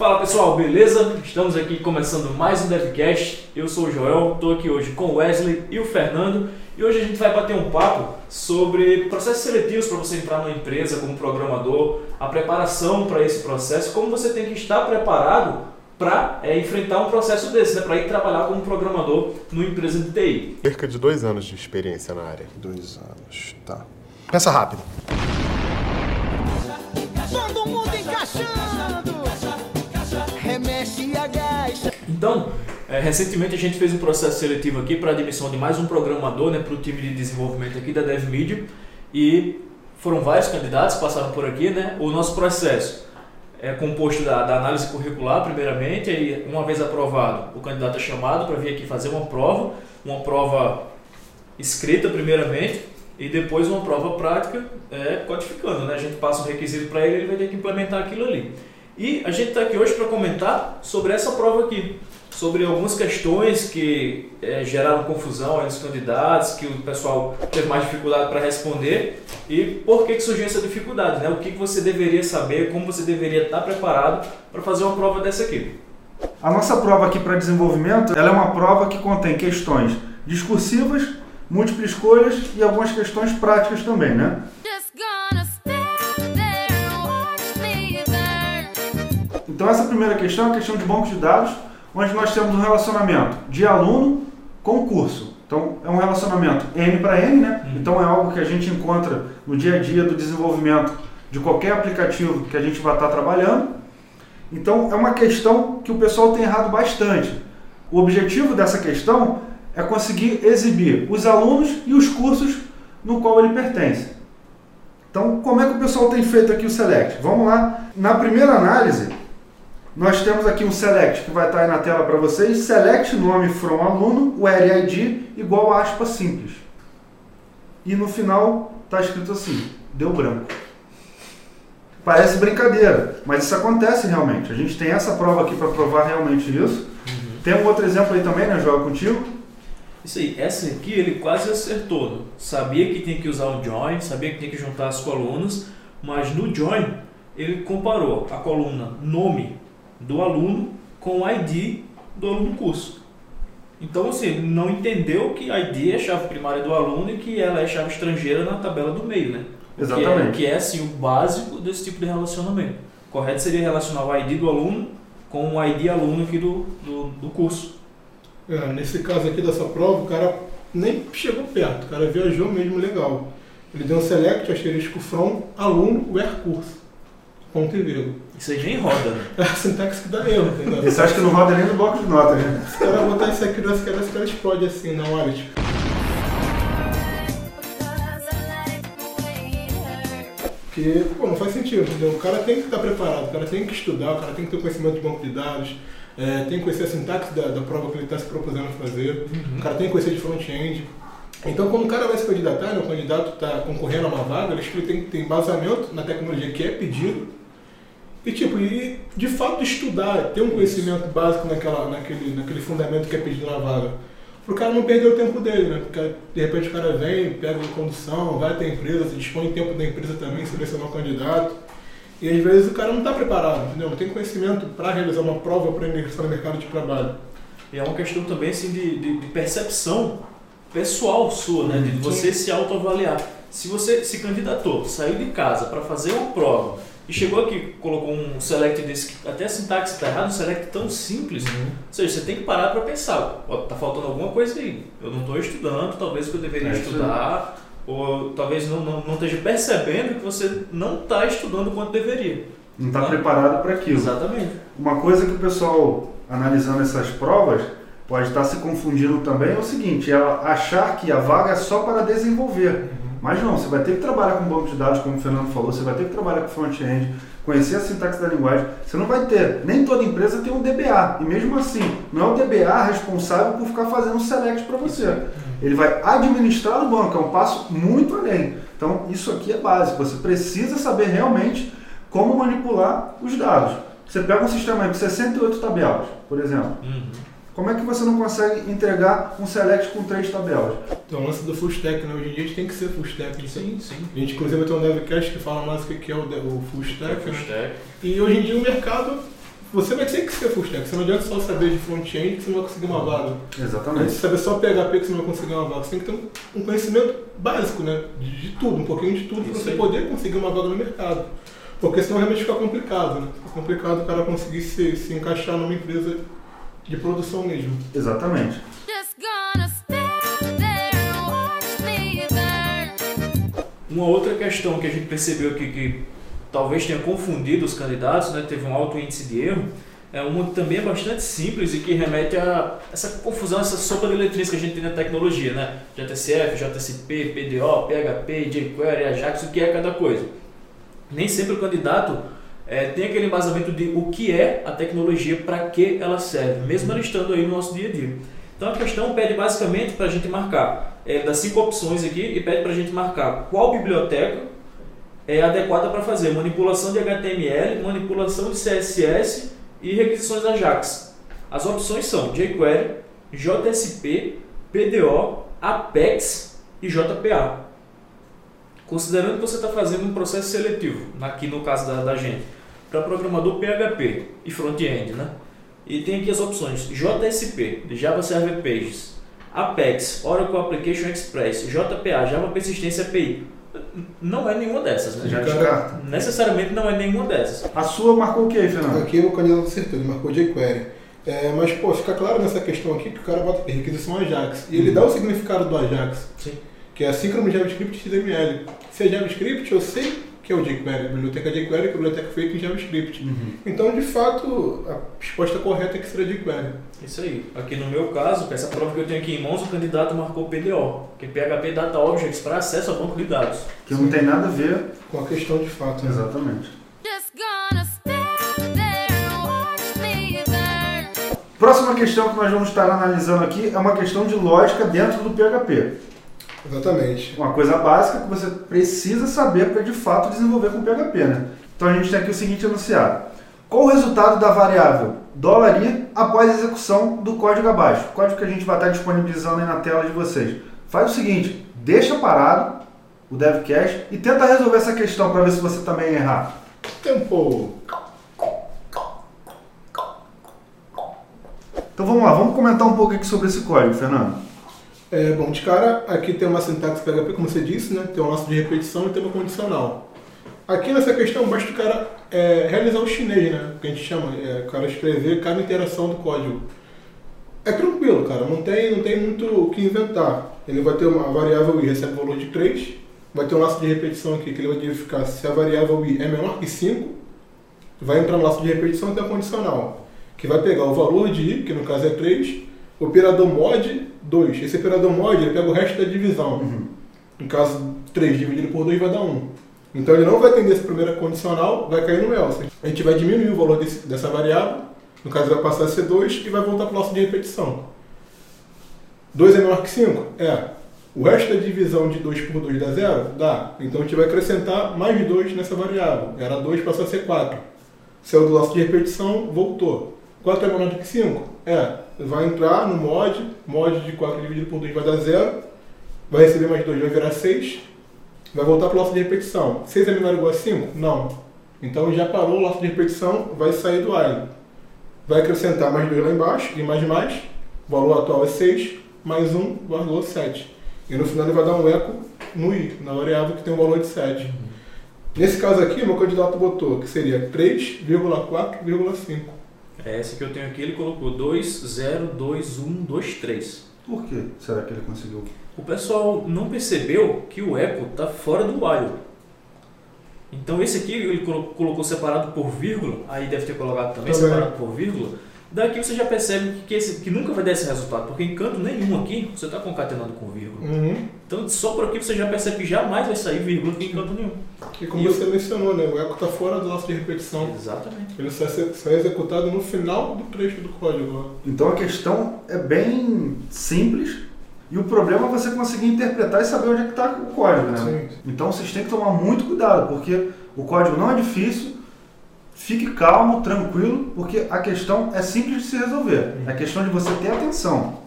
Fala pessoal, beleza? Estamos aqui começando mais um DevCast. Eu sou o Joel, estou aqui hoje com o Wesley e o Fernando e hoje a gente vai bater um papo sobre processos seletivos para você entrar numa empresa como programador, a preparação para esse processo, como você tem que estar preparado para é, enfrentar um processo desse, né? para ir trabalhar como programador numa empresa de TI. Cerca de dois anos de experiência na área. Dois anos, tá. Pensa rápido. Todo mundo encaixando. Então, é, recentemente a gente fez um processo seletivo aqui para a admissão de mais um programador né, para o time de desenvolvimento aqui da DevMedia e foram vários candidatos que passaram por aqui. Né? O nosso processo é composto da, da análise curricular, primeiramente, e uma vez aprovado, o candidato é chamado para vir aqui fazer uma prova, uma prova escrita primeiramente e depois uma prova prática é, codificando. Né? A gente passa um requisito para ele, ele vai ter que implementar aquilo ali. E a gente está aqui hoje para comentar sobre essa prova aqui, sobre algumas questões que é, geraram confusão nos candidatos, que o pessoal teve mais dificuldade para responder e por que, que surgiu essa dificuldade, né? o que, que você deveria saber, como você deveria estar preparado para fazer uma prova dessa aqui. A nossa prova aqui para desenvolvimento, ela é uma prova que contém questões discursivas, múltiplas escolhas e algumas questões práticas também, né? Então essa primeira questão é a questão de banco de dados, onde nós temos um relacionamento de aluno com curso. Então é um relacionamento N para N, né? Então é algo que a gente encontra no dia a dia do desenvolvimento de qualquer aplicativo que a gente vai estar trabalhando. Então é uma questão que o pessoal tem errado bastante. O objetivo dessa questão é conseguir exibir os alunos e os cursos no qual ele pertence. Então, como é que o pessoal tem feito aqui o select? Vamos lá. Na primeira análise, nós temos aqui um select que vai estar aí na tela para vocês. Select nome from aluno, o RID igual a aspa simples. E no final está escrito assim, deu branco. Parece brincadeira, mas isso acontece realmente. A gente tem essa prova aqui para provar realmente isso. Tem um outro exemplo aí também, né, Joel, contigo? Isso aí, essa aqui ele quase acertou. né? Sabia que tinha que usar o join, sabia que tinha que juntar as colunas, mas no join ele comparou a coluna nome do aluno com o ID do aluno curso. Então, assim, não entendeu que ID é chave primária do aluno e que ela é chave estrangeira na tabela do meio, né? O que é- Exatamente. Que é, assim, o básico desse tipo de relacionamento. Correto seria relacionar o ID do aluno com o ID aluno aqui do, do, do curso. É, nesse caso aqui dessa prova, o cara nem chegou perto, o cara viajou mesmo legal. Ele deu um select asterisco from aluno where curso. Ponto e vírgula. Isso aí nem roda, né? É a sintaxe que dá erro, entendeu? Esse acho que não roda nem no bloco de notas, né? Se o cara botar isso aqui nessa cara, esse cara explode assim na hora, tipo. Porque, pô, não faz sentido, entendeu? O cara tem que estar preparado, o cara tem que estudar, o cara tem que ter conhecimento de banco de dados, é, tem que conhecer a sintaxe da, da prova que ele está se propuseram a fazer, o cara tem que conhecer de front-end. Então, quando o cara vai se candidatar, né, o candidato está concorrendo a uma vaga, ele ele tem que ter embasamento na tecnologia que é pedido e, tipo, e de fato estudar, ter um conhecimento básico naquela, naquele, naquele fundamento que é pedido na vaga. Para o cara não perder o tempo dele, né? Porque de repente o cara vem, pega uma condução, vai até a empresa, se dispõe tempo da empresa também, selecionar o candidato. E às vezes o cara não está preparado, entendeu? Não tem conhecimento para realizar uma prova para ingressar no mercado de trabalho. E é uma questão também assim, de, de, de percepção pessoal sua, né? De você se autoavaliar. Se você se candidatou, saiu de casa para fazer uma prova e chegou aqui, colocou um select desse, até a sintaxe está errada, um select tão simples, ou seja, você tem que parar para pensar, ó, tá faltando alguma coisa aí, eu não estou estudando, talvez o que eu deveria É estudar, ou talvez não, não, não esteja percebendo que você não está estudando o quanto deveria. Não está Tá. preparado para aquilo. Exatamente. Uma coisa que o pessoal, analisando essas provas, pode estar se confundindo também é o seguinte, é achar que a vaga é só para desenvolver. Mas não, você vai ter que trabalhar com banco de dados, como o Fernando falou, você vai ter que trabalhar com front-end, conhecer a sintaxe da linguagem. Você não vai ter, nem toda empresa tem um DBA. E mesmo assim, não é o DBA responsável por ficar fazendo um select para você. Ele vai administrar o banco, é um passo muito além. Então, isso aqui é básico. Você precisa saber realmente como manipular os dados. Você pega um sistema aí com 68 tabelas, por exemplo. Como é que você não consegue entregar um select com três tabelas? Então, o lance do full stack, né? Hoje em dia a gente tem que ser full stack. Sim, sim. A gente, inclusive, tem um devcast que fala mais o que é o, de- o full stack, né? Stack. E hoje em dia o mercado você vai ter que ser full stack. Você não adianta só saber de front-end que você não vai conseguir uma vaga. Não adianta Exatamente. saber só PHP que você não vai conseguir uma vaga. Você tem que ter um- conhecimento básico, né? De, de tudo, um pouquinho de tudo, para você aí. poder conseguir uma vaga no mercado. Porque senão realmente fica complicado, né? Fica complicado o cara conseguir se, se encaixar numa empresa de produção mesmo. Exatamente. Uma outra questão que a gente percebeu aqui que talvez tenha confundido os candidatos, né, teve um alto índice de erro, é uma que também é bastante simples e que remete a essa confusão, essa sopa de letrinhas que a gente tem na tecnologia, né? JSF, JSP, PDO, PHP, jQuery, Ajax, o que é cada coisa. Nem sempre o candidato eh, tem aquele embasamento de o que é a tecnologia, para que ela serve, mesmo ela estando aí no nosso dia a dia. Então a questão pede basicamente para a gente marcar, é, das cinco opções aqui, e pede para a gente marcar qual biblioteca é adequada para fazer manipulação de HTML, manipulação de CSS e requisições Ajax. As opções são jQuery, JSP, PDO, Apex e JPA. Considerando que você está fazendo um processo seletivo, aqui no caso da, da gente, para programador PHP e front-end, né? E tem aqui as opções JSP, Java Server Pages, Apex, Oracle Application Express, JPA, Java Persistência API. Não é nenhuma dessas, né? Já. Necessariamente não é nenhuma dessas. A sua marcou o que aí, Fernando? Aqui o candidato acertou, ele marcou jQuery. É, mas, pô, fica claro nessa questão aqui que o cara bota requisição Ajax. E ele dá o significado do Ajax, Sim. Que é assíncrono JavaScript e HTML. Se é JavaScript, eu sei que é o jQuery. A biblioteca jQuery é a biblioteca feita em JavaScript. Então, de fato, a resposta correta é que será jQuery. Isso aí. Aqui no meu caso, com essa prova que eu tenho aqui em mãos, o candidato marcou PDO, que é PHP Data Objects para acesso ao banco de dados. Que não tem nada a ver. Com a questão de fato. né? Exatamente. Próxima questão que nós vamos estar analisando aqui é uma questão de lógica dentro do PHP. Exatamente. Uma coisa básica que você precisa saber para de fato desenvolver com PHP, né? Então a gente tem aqui o seguinte enunciado. Qual o resultado da variável $i após a execução do código abaixo? O código que a gente vai estar disponibilizando aí na tela de vocês. Faz o seguinte, deixa parado o DevCache e tenta resolver essa questão para ver se você também errar. Tempo. Então vamos lá, vamos comentar um pouco aqui sobre esse código, Fernando. É, bom, de cara, aqui tem uma sintaxe PHP, como você disse, né? Tem um laço de repetição e tem uma condicional. Aqui nessa questão, basta o cara é, realizar o chinês, né? Que a gente chama, é, o cara escrever cada interação do código. É tranquilo, cara, não tem, não tem muito o que inventar. Ele vai ter uma variável i recebe valor de 3, vai ter um laço de repetição aqui que ele vai verificar se a variável i é menor que 5, vai entrar no laço de repetição tem a condicional, que vai pegar o valor de i, que no caso é 3, operador mod 2. Esse operador mod ele pega o resto da divisão. No caso, 3 dividido por 2 vai dar 1. Então ele não vai atender essa primeira condicional, vai cair no else. A gente vai diminuir o valor desse- dessa variável, no caso vai passar a ser 2 e vai voltar para o laço de repetição. 2 é menor que 5? É. O resto da divisão de 2 por 2 dá 0? Dá. Então a gente vai acrescentar mais 2 nessa variável. Era 2, passou a ser 4. Saiu do laço de repetição, voltou. 4 é menor do que 5? É. Vai entrar no mod, mod de 4 dividido por 2 vai dar 0. Vai receber mais 2, vai virar 6. Vai voltar para o laço de repetição. 6 é menor ou igual a 5? Não. Então já parou o laço de repetição, vai sair do while. Vai acrescentar mais 2 lá embaixo e mais mais. O valor atual é 6, mais 1, valor 7. E no final ele vai dar um eco no i, na variável que tem um valor de 7. Nesse caso aqui, meu candidato botou que seria 3,4,5. É essa que eu tenho aqui, ele colocou 2, 0, 2, 1, 2, 3. Por que será que ele conseguiu? O pessoal não percebeu que o eco está fora do while. Então esse aqui ele colo- colocou separado por vírgula, aí deve ter colocado também Também. separado por vírgula. Daqui você já percebe que, que, esse, que nunca vai dar esse resultado, porque em canto nenhum aqui você está concatenando com vírgula. Uhum. Então só por aqui você já percebe que jamais vai sair vírgula aqui em canto nenhum. E como E você mencionou, né, o eco está fora do laço de repetição. Exatamente. Ele só, é- só é executado no final do trecho do código. Então a questão é bem simples e o problema é você conseguir interpretar e saber onde é que está o código, né? Sim. Então vocês têm que tomar muito cuidado, porque o código não é difícil. Fique calmo, tranquilo, porque a questão é simples de se resolver. É questão de você ter atenção.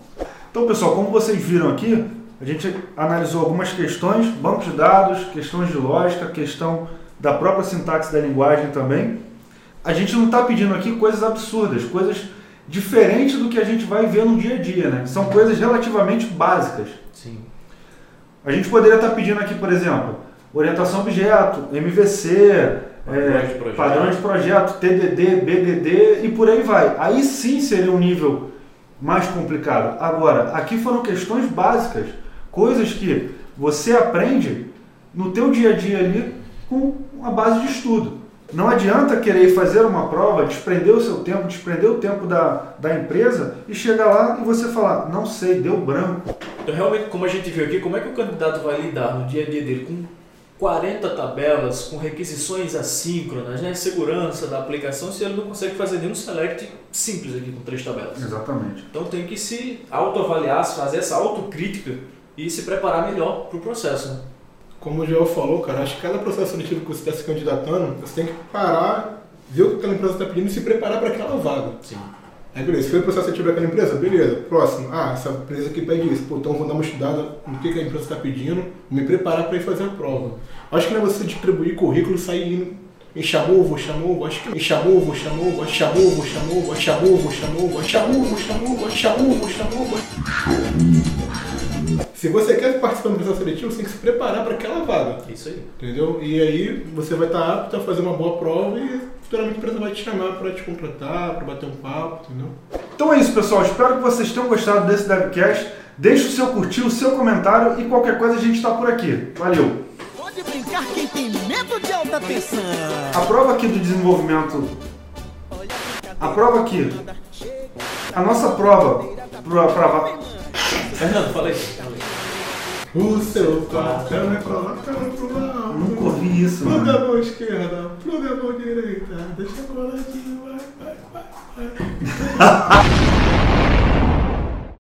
Então, pessoal, como vocês viram aqui, a gente analisou algumas questões, bancos de dados, questões de lógica, questão da própria sintaxe da linguagem também. a gente não está pedindo aqui coisas absurdas, coisas diferentes do que a gente vai ver no dia a dia, né? São coisas relativamente básicas. Sim. A gente poderia estar pedindo aqui, por exemplo, orientação objeto, MVC, é, padrões de projeto, TDD, BDD e por aí vai. Aí sim seria um nível mais complicado. Agora, aqui foram questões básicas, coisas que você aprende no teu dia a dia ali com uma base de estudo. Não adianta querer fazer uma prova, desprender o seu tempo, desprender o tempo da, da empresa e chegar lá e você falar, não sei, deu branco. Então, realmente, como a gente viu aqui, como é que o candidato vai lidar no dia a dia dele com 40 tabelas, com requisições assíncronas, né? segurança da aplicação, se ele não consegue fazer nenhum select simples aqui com três tabelas? Exatamente. Então tem que se autoavaliar, fazer essa autocrítica e se preparar melhor para o processo. Né? Como o Joel falou, cara, acho que cada processo seletivo que você está se candidatando, você tem que parar, ver o que aquela empresa está pedindo e se preparar para aquela vaga. Sim. Aí beleza, se foi o processo seletivo daquela empresa, beleza. Próximo, ah, essa empresa aqui pede isso. Pô, então vou dar uma estudada no que, que a empresa está pedindo, me preparar para ir fazer a prova. Acho que não é você distribuir currículo e sair indo em chamovo, chamovo, acho que em chamovo, chamovo, chamovo, chamovo, chamovo, chamovo, chamovo, chamovo, chamovo, chamovo. Se você quer participar do processo seletivo, você tem que se preparar para aquela vaga. Isso aí. Entendeu? E aí você vai estar apto a fazer uma boa prova e futuramente a empresa vai te chamar para te contratar, para bater um papo, entendeu? Então é isso, pessoal. Espero que vocês tenham gostado desse DevCast. Deixe o seu curtir, o seu comentário e qualquer coisa a gente está por aqui. Valeu! Brincar quem tem medo de alta tensão. A prova aqui do desenvolvimento. A prova aqui. A nossa prova. Pra, pra, Fernando, fala aí. O seu coração é colocado pro alto. nunca ouvi isso, Pluga a mano. mão esquerda, pluga a mão direita, deixa coladinho, vai, vai, vai, vai.